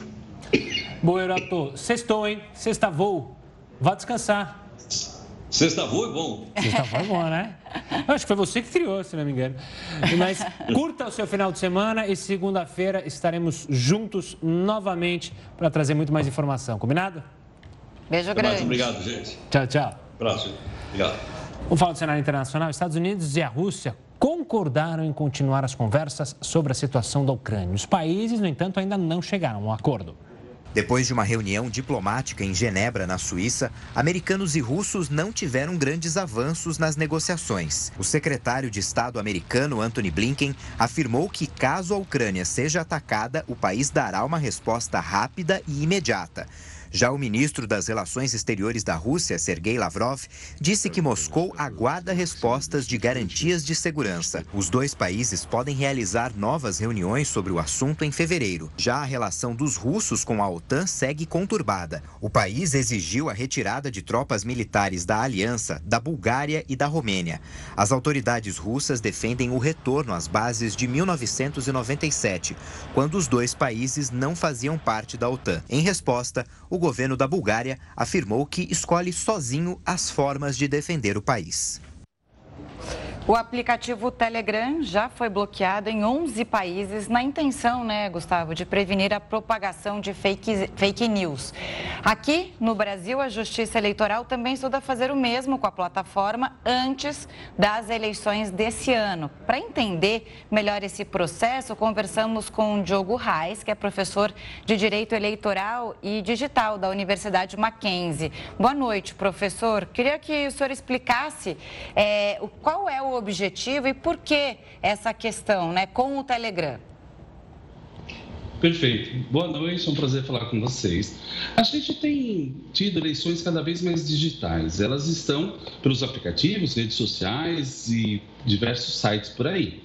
Boa, Eurato. Sextou, hein? Sexta voo. Vá descansar. Sexta voo é bom. Sexta voo é bom, né? Eu acho que foi você que criou, se não me engano. Mas curta o seu final de semana e segunda-feira estaremos juntos novamente para trazer muito mais informação. Combinado? Beijo grande. Mais, obrigado, gente. Tchau, tchau. Próximo. Obrigado. Vamos falar do cenário internacional. Estados Unidos e a Rússia concordaram em continuar as conversas sobre a situação da Ucrânia. Os países, no entanto, ainda não chegaram a um acordo. Depois de uma reunião diplomática em Genebra, na Suíça, americanos e russos não tiveram grandes avanços nas negociações. O secretário de Estado americano, Antony Blinken, afirmou que, caso a Ucrânia seja atacada, o país dará uma resposta rápida e imediata. Já o ministro das Relações Exteriores da Rússia, Sergei Lavrov, disse que Moscou aguarda respostas de garantias de segurança. Os dois países podem realizar novas reuniões sobre o assunto em fevereiro. Já a relação dos russos com a OTAN segue conturbada. O país exigiu a retirada de tropas militares da aliança, da Bulgária e da Romênia. As autoridades russas defendem o retorno às bases de 1997, quando os dois países não faziam parte da OTAN. Em resposta, o governo da Bulgária afirmou que escolhe sozinho as formas de defender o país. O aplicativo Telegram já foi bloqueado em 11 países na intenção, né, Gustavo, de prevenir a propagação de fake, fake news. Aqui no Brasil, a Justiça Eleitoral também estuda fazer o mesmo com a plataforma antes das eleições desse ano. Para entender melhor esse processo, conversamos com Diogo Reis, que é professor de Direito Eleitoral e Digital da Universidade Mackenzie. Boa noite, professor. Queria que o senhor explicasse é, qual é o objetivo e por que essa questão né, com o Telegram? Perfeito. Boa noite, é um prazer falar com vocês. A gente tem tido eleições cada vez mais digitais. Elas estão pelos aplicativos, redes sociais e diversos sites por aí.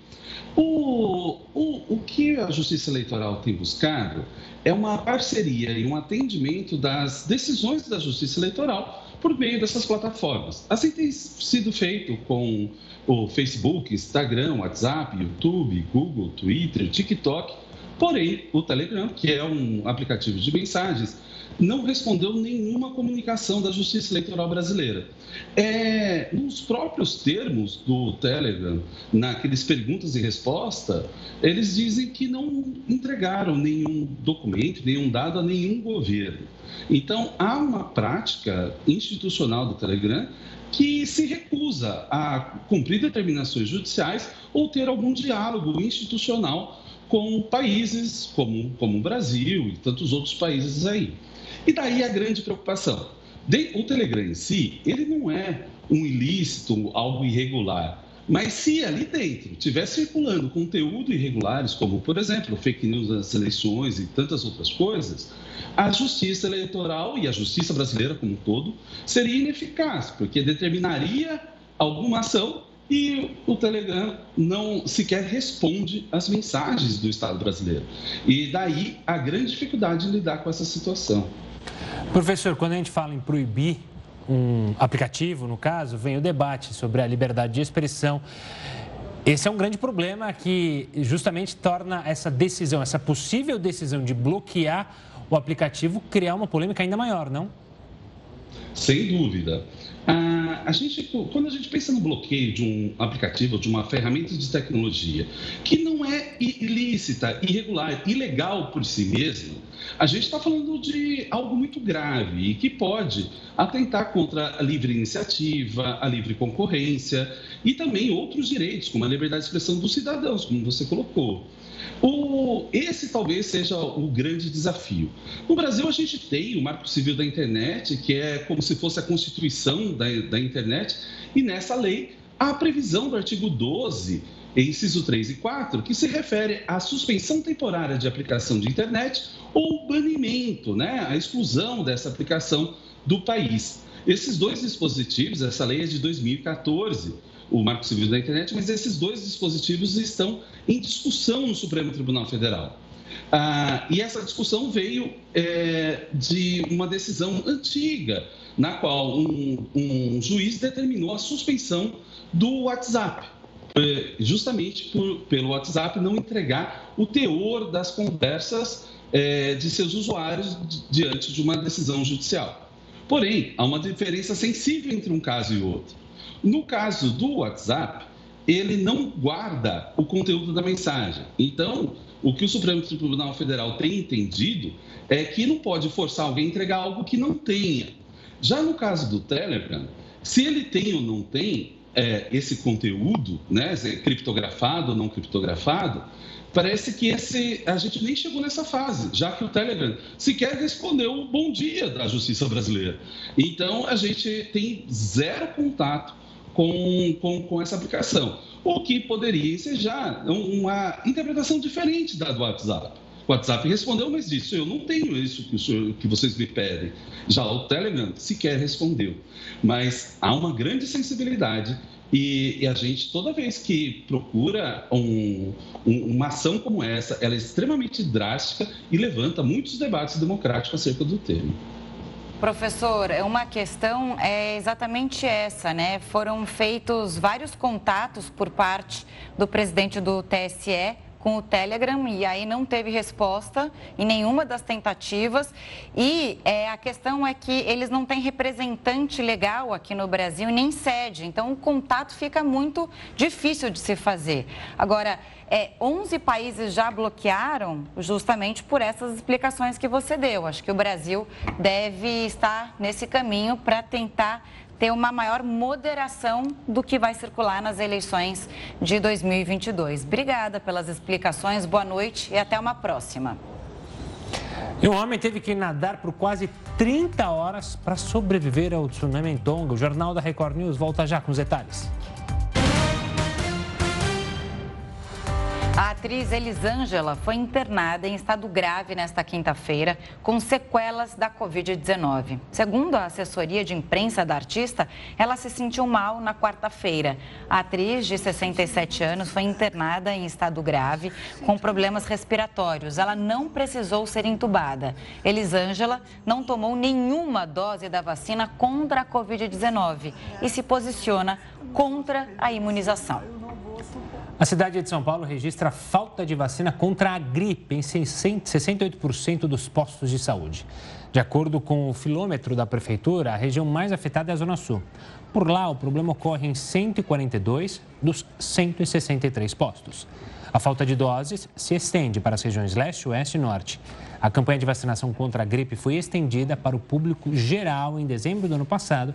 O, o, o que a Justiça Eleitoral tem buscado é uma parceria e um atendimento das decisões da Justiça Eleitoral por meio dessas plataformas. Assim tem sido feito com o Facebook, Instagram, WhatsApp, YouTube, Google, Twitter, TikTok, Porém, o Telegram, que é um aplicativo de mensagens, não respondeu nenhuma comunicação da Justiça Eleitoral Brasileira. É, nos próprios termos do Telegram, naqueles perguntas e resposta, eles dizem que não entregaram nenhum documento, nenhum dado a nenhum governo. Então, há uma prática institucional do Telegram que se recusa a cumprir determinações judiciais ou ter algum diálogo institucional com países como, como o Brasil e tantos outros países aí. E daí a grande preocupação. O Telegram em si, ele não é um ilícito, algo irregular. Mas se ali dentro estiver circulando conteúdo irregulares, como, por exemplo, fake news das eleições e tantas outras coisas, a justiça eleitoral e a justiça brasileira como um todo seria ineficaz, porque determinaria alguma ação e o Telegram não sequer responde às mensagens do Estado brasileiro. E daí a grande dificuldade de lidar com essa situação. Professor, quando a gente fala em proibir um aplicativo, no caso, vem o debate sobre a liberdade de expressão. Esse é um grande problema que justamente torna essa decisão, essa possível decisão de bloquear o aplicativo, criar uma polêmica ainda maior, não? Sem dúvida. Ah, a gente, quando a gente pensa no bloqueio de um aplicativo, de uma ferramenta de tecnologia que não é ilícita, irregular, ilegal por si mesmo, a gente está falando de algo muito grave e que pode atentar contra a livre iniciativa, a livre concorrência e também outros direitos, como a liberdade de expressão dos cidadãos, como você colocou. O, esse talvez seja o grande desafio. No Brasil, a gente tem o Marco Civil da Internet, que é como se fosse a constituição da, da internet, e nessa lei há a previsão do artigo 12, inciso 3 e 4, que se refere à suspensão temporária de aplicação de internet ou banimento, né, a exclusão dessa aplicação do país. Esses dois dispositivos, essa lei é de 2014, o Marco Civil da Internet, mas esses dois dispositivos estão em discussão no Supremo Tribunal Federal. Ah, e essa discussão veio é, de uma decisão antiga, na qual um, um, juiz determinou a suspensão do WhatsApp, é, justamente por, pelo WhatsApp não entregar o teor das conversas é, de seus usuários diante de uma decisão judicial. Porém, há uma diferença sensível entre um caso e outro. No caso do WhatsApp, ele não guarda o conteúdo da mensagem. Então, o que o Supremo Tribunal Federal tem entendido é que não pode forçar alguém a entregar algo que não tenha. Já no caso do Telegram, se ele tem ou não tem é, esse conteúdo, né, criptografado ou não criptografado, parece que esse, a gente nem chegou nessa fase, já que o Telegram sequer respondeu o bom dia da justiça brasileira. Então, a gente tem zero contato com, com, com essa aplicação. O que poderia já uma interpretação diferente da do WhatsApp. O WhatsApp respondeu, mas disse: eu não tenho isso que, senhor, que, vocês me pedem. Já o Telegram sequer respondeu. Mas há uma grande sensibilidade e, e a gente, toda vez que procura um, um, uma ação como essa, ela é extremamente drástica e levanta muitos debates democráticos acerca do tema. Professor, uma questão é exatamente essa, né? Foram feitos vários contatos por parte do presidente do TSE com o Telegram e aí não teve resposta em nenhuma das tentativas. E é, a questão é que eles não têm representante legal aqui no Brasil nem sede, então o contato fica muito difícil de se fazer. Agora, é, 11 países já bloquearam justamente por essas explicações que você deu. Acho que o Brasil deve estar nesse caminho para tentar ter uma maior moderação do que vai circular nas eleições de 2022. Obrigada pelas explicações, boa noite e até uma próxima. E um homem teve que nadar por quase 30 horas para sobreviver ao tsunami em Tonga. O Jornal da Record News volta já com os detalhes. A atriz Elisângela foi internada em estado grave nesta quinta-feira, com sequelas da Covid-19. Segundo a assessoria de imprensa da artista, ela se sentiu mal na quarta-feira. A atriz, de 67 anos, foi internada em estado grave, com problemas respiratórios. Ela não precisou ser entubada. Elisângela não tomou nenhuma dose da vacina contra a Covid-19 e se posiciona contra a imunização. A cidade de São Paulo registra falta de vacina contra a gripe em 68% dos postos de saúde. De acordo com o filômetro da prefeitura, a região mais afetada é a Zona Sul. Por lá, o problema ocorre em 142 dos 163 postos. A falta de doses se estende para as regiões leste, oeste e norte. A campanha de vacinação contra a gripe foi estendida para o público geral em dezembro do ano passado,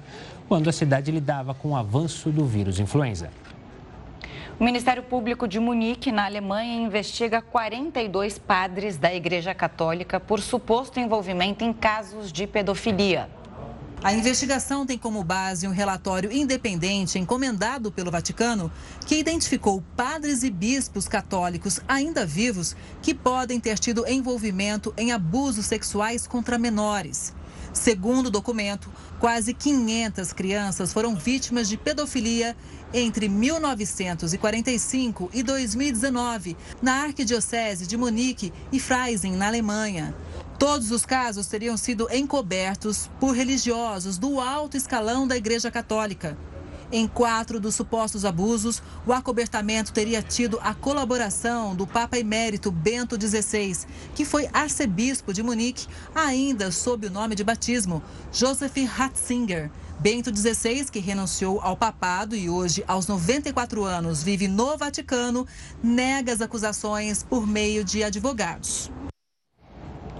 quando a cidade lidava com o avanço do vírus influenza. O Ministério Público de Munique, na Alemanha, investiga 42 padres da Igreja Católica por suposto envolvimento em casos de pedofilia. A investigação tem como base um relatório independente encomendado pelo Vaticano que identificou padres e bispos católicos ainda vivos que podem ter tido envolvimento em abusos sexuais contra menores. Segundo o documento, quase 500 crianças foram vítimas de pedofilia entre 1945 e 2019, na Arquidiocese de Munique e Freising, na Alemanha. Todos os casos teriam sido encobertos por religiosos do alto escalão da Igreja Católica. Em quatro dos supostos abusos, o acobertamento teria tido a colaboração do Papa Emérito Bento XVI, que foi arcebispo de Munique, ainda sob o nome de batismo, Joseph Ratzinger. Bento XVI, que renunciou ao papado e hoje, aos 94 anos, vive no Vaticano, nega as acusações por meio de advogados.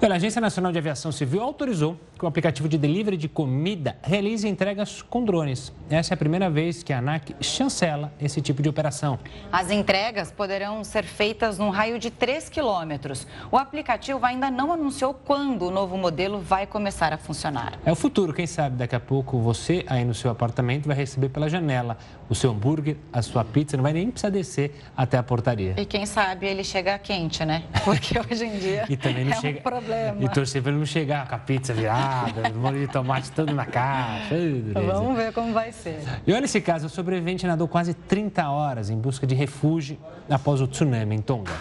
A Agência Nacional de Aviação Civil autorizou que o aplicativo de delivery de comida realize entregas com drones. Essa é a primeira vez que a ANAC chancela esse tipo de operação. As entregas poderão ser feitas num raio de 3 quilômetros. O aplicativo ainda não anunciou quando o novo modelo vai começar a funcionar. É o futuro, quem sabe daqui a pouco você aí no seu apartamento vai receber pela janela o seu hambúrguer, a sua pizza, não vai nem precisar descer até a portaria. E quem sabe ele chega quente, né? Porque hoje em dia e também não é chega... um problema. E torcer para ele não chegar com a pizza virada molho de tomate todo na caixa. Vamos ver como vai ser. E olha esse caso, o sobrevivente nadou quase 30 horas em busca de refúgio após o tsunami em Tonga.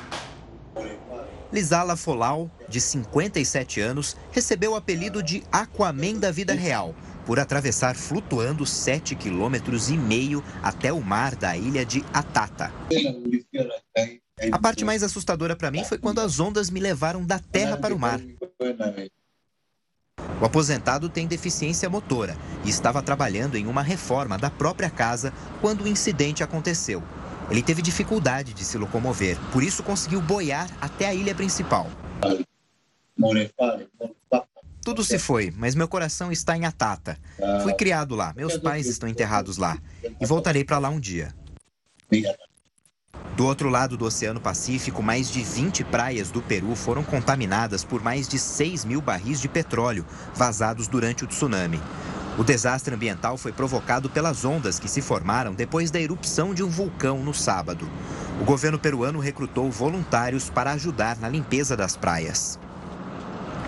Lisala Folau, de 57 anos, recebeu o apelido de Aquaman da vida real por atravessar flutuando 7 quilômetros e meio até o mar da ilha de Atata. A parte mais assustadora para mim foi quando as ondas me levaram da terra para o mar. O aposentado tem deficiência motora e estava trabalhando em uma reforma da própria casa quando o incidente aconteceu. Ele teve dificuldade de se locomover, por isso conseguiu boiar até a ilha principal. Tudo se foi, mas meu coração está em Atata. Fui criado lá, meus pais estão enterrados lá e voltarei para lá um dia. Do outro lado do Oceano Pacífico, mais de 20 praias do Peru foram contaminadas por mais de 6 mil barris de petróleo vazados durante o tsunami. O desastre ambiental foi provocado pelas ondas que se formaram depois da erupção de um vulcão no sábado. O governo peruano recrutou voluntários para ajudar na limpeza das praias.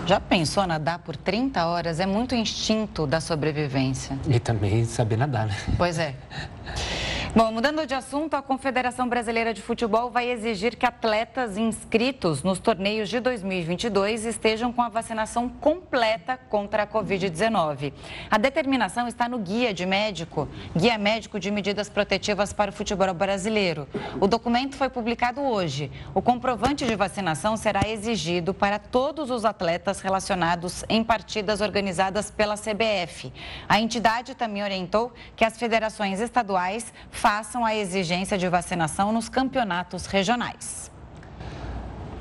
Já pensou nadar por 30 horas? É muito instinto da sobrevivência. E também saber nadar, né? Pois é. Bom, mudando de assunto, a Confederação Brasileira de Futebol vai exigir que atletas inscritos nos torneios de 2022 estejam com a vacinação completa contra a Covid-19. A determinação está no Guia de Médico, Guia Médico de Medidas Protetivas para o Futebol Brasileiro. O documento foi publicado hoje. O comprovante de vacinação será exigido para todos os atletas relacionados em partidas organizadas pela CBF. A entidade também orientou que as federações estaduais façam a exigência de vacinação nos campeonatos regionais.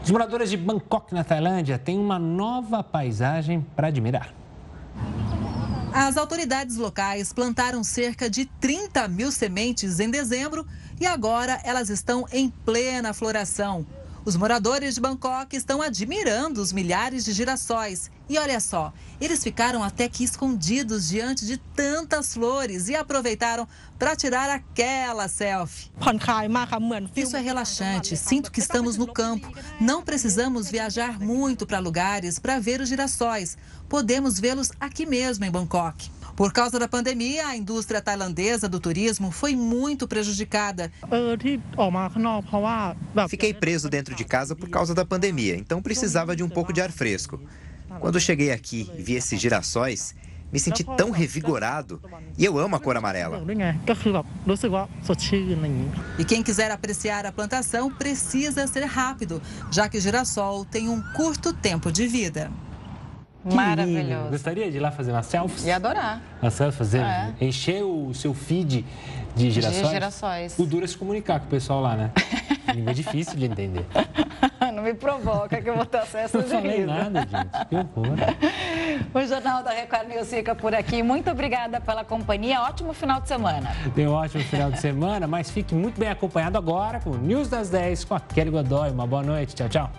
Os moradores de Bangkok, na Tailândia, têm uma nova paisagem para admirar. As autoridades locais plantaram cerca de 30 mil sementes em dezembro e agora elas estão em plena floração. Os moradores de Bangkok estão admirando os milhares de girassóis. E olha só, eles ficaram até que escondidos diante de tantas flores e aproveitaram para tirar aquela selfie. Isso é relaxante, sinto que estamos no campo. Não precisamos viajar muito para lugares para ver os girassóis. Podemos vê-los aqui mesmo em Bangkok. Por causa da pandemia, a indústria tailandesa do turismo foi muito prejudicada. Fiquei preso dentro de casa por causa da pandemia, então precisava de um pouco de ar fresco. Quando cheguei aqui e vi esses girassóis, me senti tão revigorado. E eu amo a cor amarela. E quem quiser apreciar a plantação precisa ser rápido, já que o girassol tem um curto tempo de vida. Maravilhoso. Gostaria de ir lá fazer uma selfie? Ia adorar. Uma selfie, fazer, É. encher o seu feed de girassóis? girassóis. O duro é se comunicar com o pessoal lá, né? Língua difícil de entender. Não me provoca que eu vou ter acesso Não de falei riso. nada, gente. Que horror. O Jornal da Record News fica por aqui. Muito obrigada pela companhia. Ótimo final de semana. Tenha um ótimo final de semana, mas fique muito bem acompanhado agora com o News das 10 com a Kelly Godoy. Uma boa noite. Tchau, tchau.